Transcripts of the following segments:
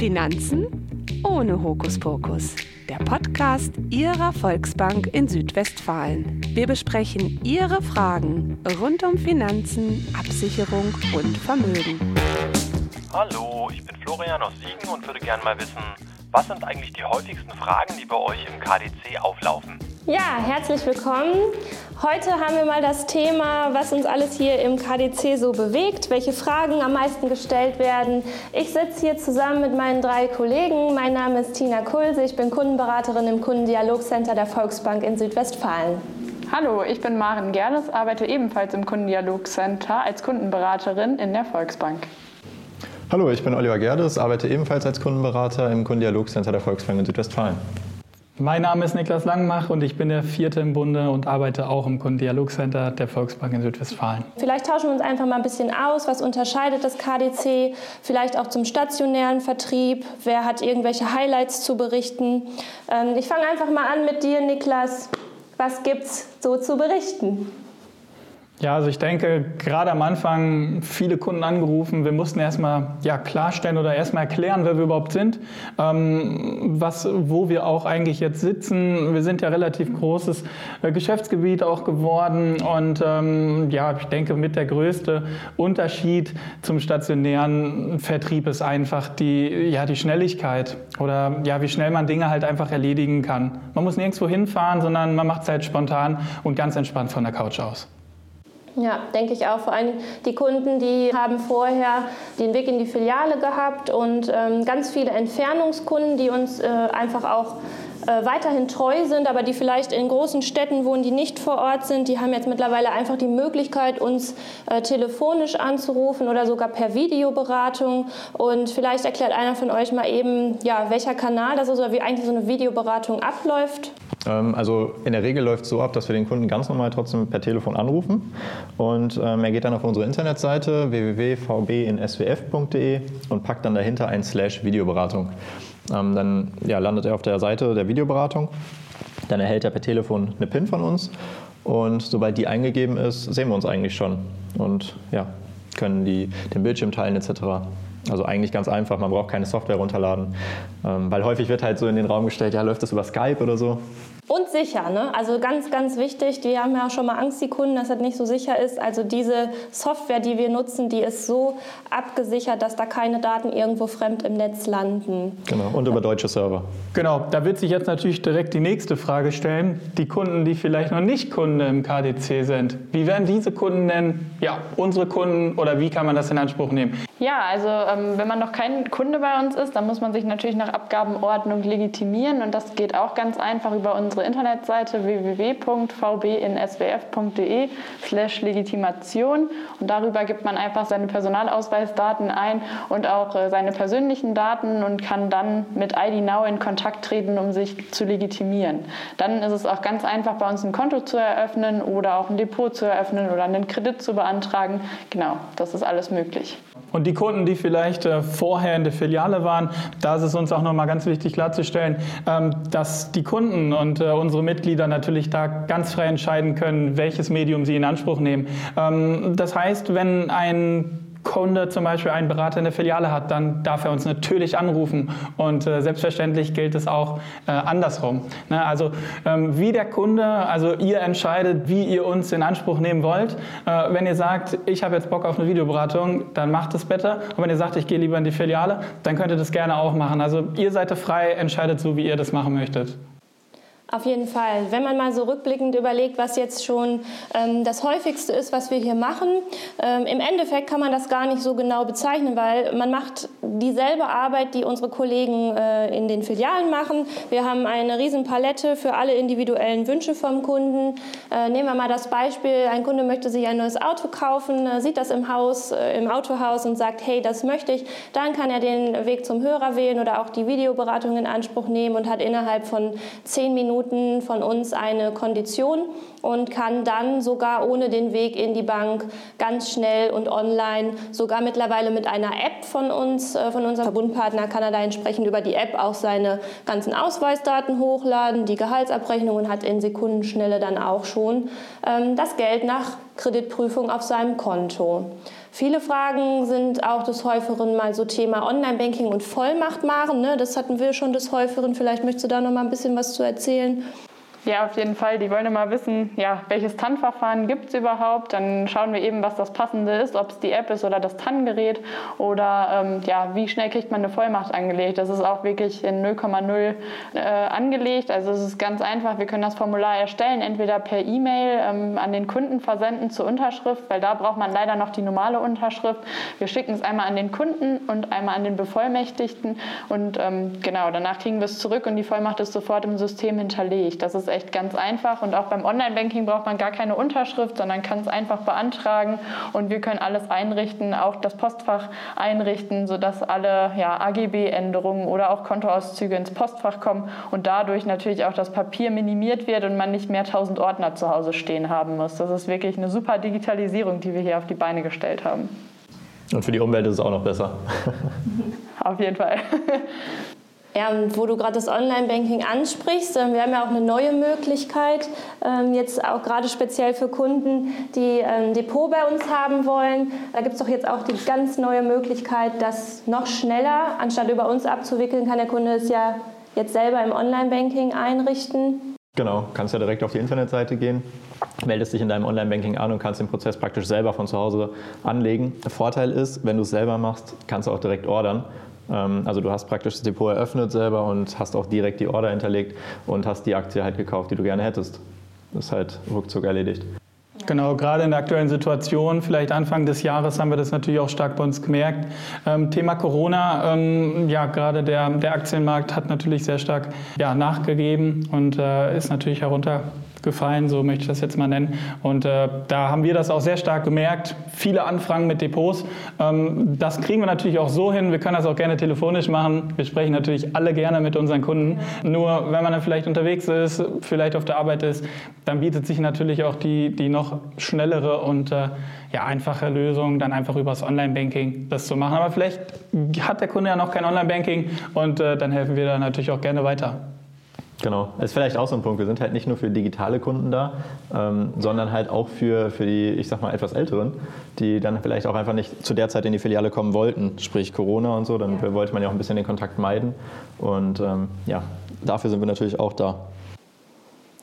Finanzen ohne Hokuspokus. Der Podcast Ihrer Volksbank in Südwestfalen. Wir besprechen Ihre Fragen rund um Finanzen, Absicherung und Vermögen. Hallo, ich bin Florian aus Siegen und würde gerne mal wissen, was sind eigentlich die häufigsten Fragen, die bei euch im KDC auflaufen? Ja, herzlich willkommen. Heute haben wir mal das Thema, was uns alles hier im KDC so bewegt, welche Fragen am meisten gestellt werden. Ich sitze hier zusammen mit meinen drei Kollegen. Mein Name ist Tina Kulse, ich bin Kundenberaterin im Kundendialogcenter der Volksbank in Südwestfalen. Hallo, ich bin Maren Gerdes, arbeite ebenfalls im Kundendialogcenter als Kundenberaterin in der Volksbank. Hallo, ich bin Oliver Gerdes, arbeite ebenfalls als Kundenberater im Kundendialogcenter der Volksbank in Südwestfalen. Mein Name ist Niklas Langmach und ich bin der Vierte im Bunde und arbeite auch im Kundendialogcenter der Volksbank in Südwestfalen. Vielleicht tauschen wir uns einfach mal ein bisschen aus. Was unterscheidet das KDC? Vielleicht auch zum stationären Vertrieb. Wer hat irgendwelche Highlights zu berichten? Ähm, ich fange einfach mal an mit dir, Niklas. Was gibt's so zu berichten? Ja, also ich denke, gerade am Anfang viele Kunden angerufen. Wir mussten erstmal ja, klarstellen oder erstmal erklären, wer wir überhaupt sind, ähm, was, wo wir auch eigentlich jetzt sitzen. Wir sind ja relativ großes äh, Geschäftsgebiet auch geworden und ähm, ja, ich denke, mit der größte Unterschied zum stationären Vertrieb ist einfach die, ja, die Schnelligkeit oder ja, wie schnell man Dinge halt einfach erledigen kann. Man muss nirgendwo hinfahren, sondern man macht es halt spontan und ganz entspannt von der Couch aus. Ja, denke ich auch. Vor allem die Kunden, die haben vorher den Weg in die Filiale gehabt und ähm, ganz viele Entfernungskunden, die uns äh, einfach auch äh, weiterhin treu sind, aber die vielleicht in großen Städten wohnen, die nicht vor Ort sind, die haben jetzt mittlerweile einfach die Möglichkeit, uns äh, telefonisch anzurufen oder sogar per Videoberatung. Und vielleicht erklärt einer von euch mal eben, ja, welcher Kanal das ist oder wie eigentlich so eine Videoberatung abläuft. Ähm, also in der Regel läuft es so ab, dass wir den Kunden ganz normal trotzdem per Telefon anrufen und ähm, er geht dann auf unsere Internetseite www.vbinswf.de und packt dann dahinter ein Slash Videoberatung. Ähm, dann ja, landet er auf der Seite der Videoberatung. Dann erhält er per Telefon eine PIN von uns und sobald die eingegeben ist, sehen wir uns eigentlich schon und ja, können die, den Bildschirm teilen etc. Also eigentlich ganz einfach, man braucht keine Software runterladen, ähm, weil häufig wird halt so in den Raum gestellt, ja, läuft das über Skype oder so. Und sicher, ne? also ganz, ganz wichtig, die haben ja auch schon mal Angst, die Kunden, dass das nicht so sicher ist. Also diese Software, die wir nutzen, die ist so abgesichert, dass da keine Daten irgendwo fremd im Netz landen. Genau, und über deutsche Server. Genau, da wird sich jetzt natürlich direkt die nächste Frage stellen. Die Kunden, die vielleicht noch nicht Kunde im KDC sind, wie werden diese Kunden denn, ja, unsere Kunden oder wie kann man das in Anspruch nehmen? Ja, also ähm, wenn man noch kein Kunde bei uns ist, dann muss man sich natürlich nach Abgabenordnung legitimieren und das geht auch ganz einfach über unsere Internetseite www.vbinswf.de slash Legitimation und darüber gibt man einfach seine Personalausweisdaten ein und auch äh, seine persönlichen Daten und kann dann mit ID Now in Kontakt treten, um sich zu legitimieren. Dann ist es auch ganz einfach, bei uns ein Konto zu eröffnen oder auch ein Depot zu eröffnen oder einen Kredit zu beantragen. Genau, das ist alles möglich. Und die Kunden, die vielleicht äh, vorher in der Filiale waren, da ist es uns auch nochmal ganz wichtig klarzustellen, ähm, dass die Kunden und äh, unsere Mitglieder natürlich da ganz frei entscheiden können, welches Medium sie in Anspruch nehmen. Ähm, das heißt, wenn ein Kunde zum Beispiel einen Berater in der Filiale hat, dann darf er uns natürlich anrufen. Und äh, selbstverständlich gilt es auch äh, andersrum. Ne? Also ähm, wie der Kunde, also ihr entscheidet, wie ihr uns in Anspruch nehmen wollt. Äh, wenn ihr sagt, ich habe jetzt Bock auf eine Videoberatung, dann macht es bitte. Und wenn ihr sagt, ich gehe lieber in die Filiale, dann könnt ihr das gerne auch machen. Also ihr seid frei, entscheidet so, wie ihr das machen möchtet. Auf jeden Fall. Wenn man mal so rückblickend überlegt, was jetzt schon ähm, das häufigste ist, was wir hier machen, ähm, im Endeffekt kann man das gar nicht so genau bezeichnen, weil man macht dieselbe Arbeit, die unsere Kollegen äh, in den Filialen machen. Wir haben eine riesen Palette für alle individuellen Wünsche vom Kunden. Äh, nehmen wir mal das Beispiel, ein Kunde möchte sich ein neues Auto kaufen, äh, sieht das im Haus, äh, im Autohaus und sagt, hey, das möchte ich. Dann kann er den Weg zum Hörer wählen oder auch die Videoberatung in Anspruch nehmen und hat innerhalb von zehn Minuten Minuten von uns eine Kondition und kann dann sogar ohne den Weg in die Bank ganz schnell und online, sogar mittlerweile mit einer App von uns, äh, von unserem Verbundpartner, kann er da entsprechend über die App auch seine ganzen Ausweisdaten hochladen, die Gehaltsabrechnung und hat in Sekundenschnelle dann auch schon ähm, das Geld nach Kreditprüfung auf seinem Konto. Viele Fragen sind auch des Häuferen mal so Thema Online-Banking und Vollmacht machen. Ne? Das hatten wir schon des Häuferen. Vielleicht möchtest du da noch mal ein bisschen was zu erzählen. Ja, auf jeden Fall. Die wollen immer wissen, ja, welches TAN-Verfahren gibt es überhaupt. Dann schauen wir eben, was das Passende ist, ob es die App ist oder das TAN-Gerät oder ähm, ja, wie schnell kriegt man eine Vollmacht angelegt. Das ist auch wirklich in 0,0 äh, angelegt. Also es ist ganz einfach. Wir können das Formular erstellen, entweder per E-Mail ähm, an den Kunden versenden zur Unterschrift, weil da braucht man leider noch die normale Unterschrift. Wir schicken es einmal an den Kunden und einmal an den Bevollmächtigten und ähm, genau, danach kriegen wir es zurück und die Vollmacht ist sofort im System hinterlegt. Das ist echt ganz einfach und auch beim Online-Banking braucht man gar keine Unterschrift, sondern kann es einfach beantragen und wir können alles einrichten, auch das Postfach einrichten, sodass alle ja, AGB-Änderungen oder auch Kontoauszüge ins Postfach kommen und dadurch natürlich auch das Papier minimiert wird und man nicht mehr tausend Ordner zu Hause stehen haben muss. Das ist wirklich eine super Digitalisierung, die wir hier auf die Beine gestellt haben. Und für die Umwelt ist es auch noch besser. auf jeden Fall. Ja, und wo du gerade das Online-Banking ansprichst, ähm, wir haben ja auch eine neue Möglichkeit, ähm, jetzt auch gerade speziell für Kunden, die ein ähm, Depot bei uns haben wollen. Da gibt es doch jetzt auch die ganz neue Möglichkeit, das noch schneller, anstatt über uns abzuwickeln, kann der Kunde es ja jetzt selber im Online-Banking einrichten. Genau, kannst ja direkt auf die Internetseite gehen, meldest dich in deinem Online-Banking an und kannst den Prozess praktisch selber von zu Hause anlegen. Der Vorteil ist, wenn du es selber machst, kannst du auch direkt ordern also du hast praktisch das Depot eröffnet selber und hast auch direkt die Order hinterlegt und hast die Aktie halt gekauft, die du gerne hättest. Das ist halt ruckzuck erledigt. Genau, gerade in der aktuellen Situation, vielleicht Anfang des Jahres haben wir das natürlich auch stark bei uns gemerkt. Ähm, Thema Corona, ähm, ja, gerade der, der Aktienmarkt hat natürlich sehr stark ja, nachgegeben und äh, ist natürlich herunter gefallen, so möchte ich das jetzt mal nennen. Und äh, da haben wir das auch sehr stark gemerkt. Viele Anfragen mit Depots. Ähm, das kriegen wir natürlich auch so hin. Wir können das auch gerne telefonisch machen. Wir sprechen natürlich alle gerne mit unseren Kunden. Nur wenn man dann vielleicht unterwegs ist, vielleicht auf der Arbeit ist, dann bietet sich natürlich auch die, die noch schnellere und äh, ja, einfache Lösung, dann einfach übers Online-Banking das zu machen. Aber vielleicht hat der Kunde ja noch kein Online-Banking und äh, dann helfen wir da natürlich auch gerne weiter. Genau, das ist vielleicht auch so ein Punkt. Wir sind halt nicht nur für digitale Kunden da, ähm, sondern halt auch für, für die, ich sag mal, etwas Älteren, die dann vielleicht auch einfach nicht zu der Zeit in die Filiale kommen wollten, sprich Corona und so. Dann ja. wollte man ja auch ein bisschen den Kontakt meiden. Und ähm, ja, dafür sind wir natürlich auch da.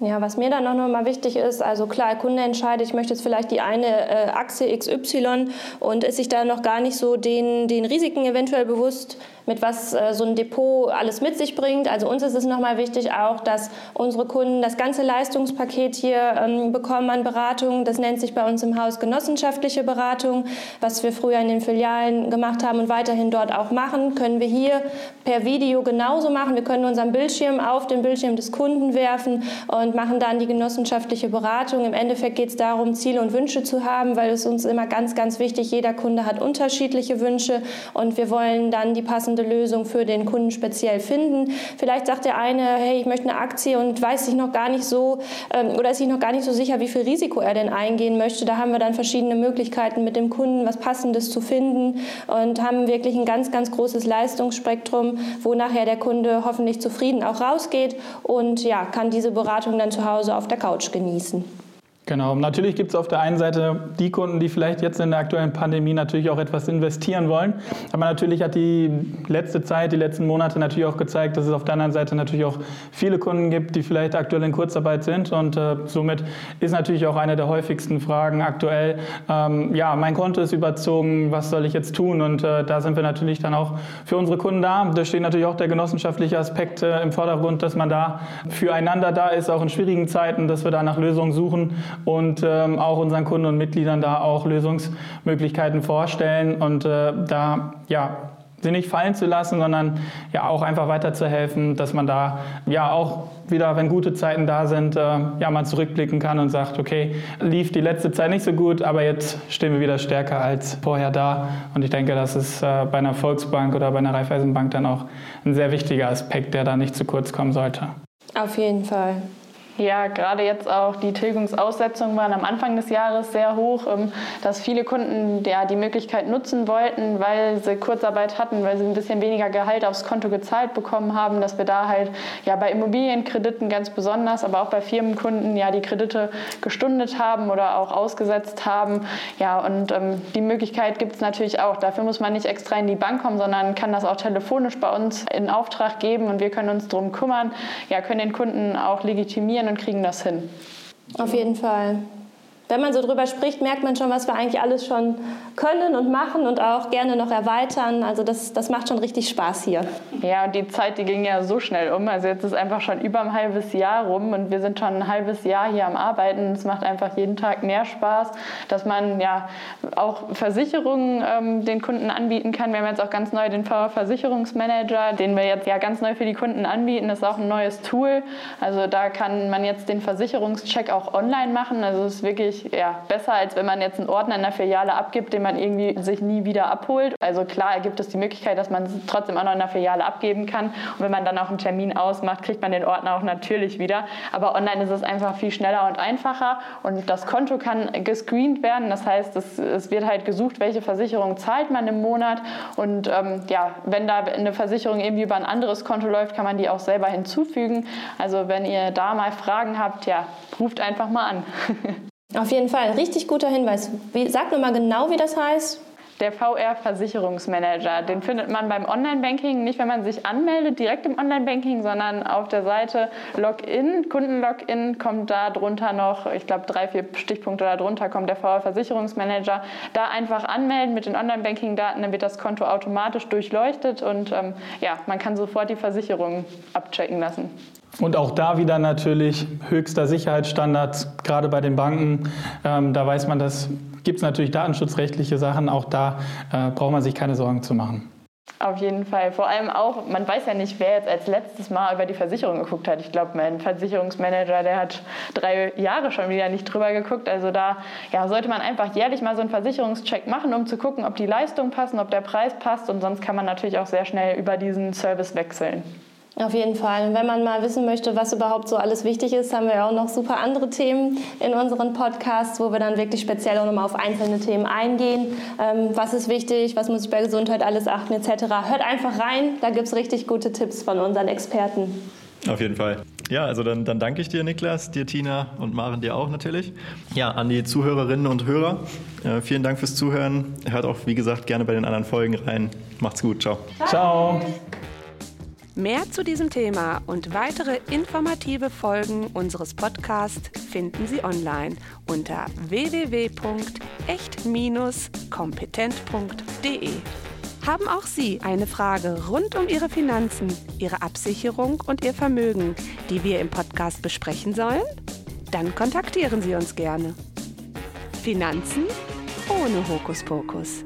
Ja, was mir dann noch mal wichtig ist, also klar, der Kunde entscheidet, ich möchte jetzt vielleicht die eine äh, Achse XY und ist sich da noch gar nicht so den, den Risiken eventuell bewusst, mit was äh, so ein Depot alles mit sich bringt. Also uns ist es nochmal wichtig auch, dass unsere Kunden das ganze Leistungspaket hier ähm, bekommen an Beratung. Das nennt sich bei uns im Haus genossenschaftliche Beratung. Was wir früher in den Filialen gemacht haben und weiterhin dort auch machen, können wir hier per Video genauso machen. Wir können unseren Bildschirm auf den Bildschirm des Kunden werfen und machen dann die genossenschaftliche Beratung. Im Endeffekt geht es darum, Ziele und Wünsche zu haben, weil es uns immer ganz, ganz wichtig, jeder Kunde hat unterschiedliche Wünsche und wir wollen dann die passende passende Lösung für den Kunden speziell finden. Vielleicht sagt der eine, hey, ich möchte eine Aktie und weiß sich noch gar nicht so ähm, oder ist sich noch gar nicht so sicher, wie viel Risiko er denn eingehen möchte. Da haben wir dann verschiedene Möglichkeiten mit dem Kunden was Passendes zu finden und haben wirklich ein ganz, ganz großes Leistungsspektrum, wo nachher der Kunde hoffentlich zufrieden auch rausgeht und ja, kann diese Beratung dann zu Hause auf der Couch genießen. Genau, natürlich gibt es auf der einen Seite die Kunden, die vielleicht jetzt in der aktuellen Pandemie natürlich auch etwas investieren wollen. Aber natürlich hat die letzte Zeit, die letzten Monate natürlich auch gezeigt, dass es auf der anderen Seite natürlich auch viele Kunden gibt, die vielleicht aktuell in Kurzarbeit sind. Und äh, somit ist natürlich auch eine der häufigsten Fragen aktuell, ähm, ja, mein Konto ist überzogen, was soll ich jetzt tun? Und äh, da sind wir natürlich dann auch für unsere Kunden da. Da steht natürlich auch der genossenschaftliche Aspekt äh, im Vordergrund, dass man da füreinander da ist, auch in schwierigen Zeiten, dass wir da nach Lösungen suchen und ähm, auch unseren Kunden und Mitgliedern da auch Lösungsmöglichkeiten vorstellen und äh, da ja sie nicht fallen zu lassen, sondern ja auch einfach weiterzuhelfen, dass man da ja auch wieder, wenn gute Zeiten da sind, äh, ja mal zurückblicken kann und sagt, okay, lief die letzte Zeit nicht so gut, aber jetzt stehen wir wieder stärker als vorher da. Und ich denke, das ist äh, bei einer Volksbank oder bei einer Raiffeisenbank dann auch ein sehr wichtiger Aspekt, der da nicht zu kurz kommen sollte. Auf jeden Fall. Ja, gerade jetzt auch die Tilgungsaussetzungen waren am Anfang des Jahres sehr hoch, ähm, dass viele Kunden ja, die Möglichkeit nutzen wollten, weil sie Kurzarbeit hatten, weil sie ein bisschen weniger Gehalt aufs Konto gezahlt bekommen haben, dass wir da halt ja bei Immobilienkrediten ganz besonders, aber auch bei Firmenkunden ja die Kredite gestundet haben oder auch ausgesetzt haben. Ja, und ähm, die Möglichkeit gibt es natürlich auch. Dafür muss man nicht extra in die Bank kommen, sondern kann das auch telefonisch bei uns in Auftrag geben und wir können uns darum kümmern, ja, können den Kunden auch legitimieren und kriegen das hin. Auf jeden Fall wenn man so drüber spricht, merkt man schon, was wir eigentlich alles schon können und machen und auch gerne noch erweitern. Also das, das macht schon richtig Spaß hier. Ja, und die Zeit, die ging ja so schnell um. Also jetzt ist einfach schon über ein halbes Jahr rum und wir sind schon ein halbes Jahr hier am Arbeiten. Es macht einfach jeden Tag mehr Spaß, dass man ja auch Versicherungen ähm, den Kunden anbieten kann. Wir haben jetzt auch ganz neu den Versicherungsmanager, den wir jetzt ja ganz neu für die Kunden anbieten. Das ist auch ein neues Tool. Also da kann man jetzt den Versicherungscheck auch online machen. Also es ist wirklich wirklich ja, besser, als wenn man jetzt einen Ordner in der Filiale abgibt, den man irgendwie sich nie wieder abholt. Also klar gibt es die Möglichkeit, dass man es trotzdem auch noch in der Filiale abgeben kann. Und wenn man dann auch einen Termin ausmacht, kriegt man den Ordner auch natürlich wieder. Aber online ist es einfach viel schneller und einfacher. Und das Konto kann gescreent werden. Das heißt, es, es wird halt gesucht, welche Versicherung zahlt man im Monat. Und ähm, ja, wenn da eine Versicherung irgendwie über ein anderes Konto läuft, kann man die auch selber hinzufügen. Also wenn ihr da mal Fragen habt, ja, ruft einfach mal an. Auf jeden Fall, richtig guter Hinweis. Wie, sag nur mal genau, wie das heißt. Der VR-Versicherungsmanager, den findet man beim Online-Banking, nicht wenn man sich anmeldet, direkt im Online-Banking, sondern auf der Seite Login, Kundenlogin kommt da drunter noch, ich glaube drei, vier Stichpunkte darunter kommt der VR-Versicherungsmanager. Da einfach anmelden mit den Online-Banking-Daten, dann wird das Konto automatisch durchleuchtet und ähm, ja, man kann sofort die Versicherung abchecken lassen. Und auch da wieder natürlich höchster Sicherheitsstandards, gerade bei den Banken. Ähm, da weiß man, dass gibt es natürlich datenschutzrechtliche Sachen. Auch da äh, braucht man sich keine Sorgen zu machen. Auf jeden Fall. Vor allem auch, man weiß ja nicht, wer jetzt als letztes Mal über die Versicherung geguckt hat. Ich glaube, mein Versicherungsmanager, der hat drei Jahre schon wieder nicht drüber geguckt. Also da ja, sollte man einfach jährlich mal so einen Versicherungscheck machen, um zu gucken, ob die Leistungen passen, ob der Preis passt. Und sonst kann man natürlich auch sehr schnell über diesen Service wechseln. Auf jeden Fall. Und wenn man mal wissen möchte, was überhaupt so alles wichtig ist, haben wir auch noch super andere Themen in unseren Podcasts, wo wir dann wirklich speziell auch nochmal auf einzelne Themen eingehen. Ähm, was ist wichtig, was muss ich bei Gesundheit alles achten etc. Hört einfach rein, da gibt es richtig gute Tipps von unseren Experten. Auf jeden Fall. Ja, also dann, dann danke ich dir, Niklas, dir, Tina und Maren, dir auch natürlich. Ja, an die Zuhörerinnen und Hörer, äh, vielen Dank fürs Zuhören. Hört auch, wie gesagt, gerne bei den anderen Folgen rein. Macht's gut. Ciao. Ciao. Mehr zu diesem Thema und weitere informative Folgen unseres Podcasts finden Sie online unter www.echt-kompetent.de. Haben auch Sie eine Frage rund um Ihre Finanzen, Ihre Absicherung und Ihr Vermögen, die wir im Podcast besprechen sollen? Dann kontaktieren Sie uns gerne. Finanzen ohne Hokuspokus.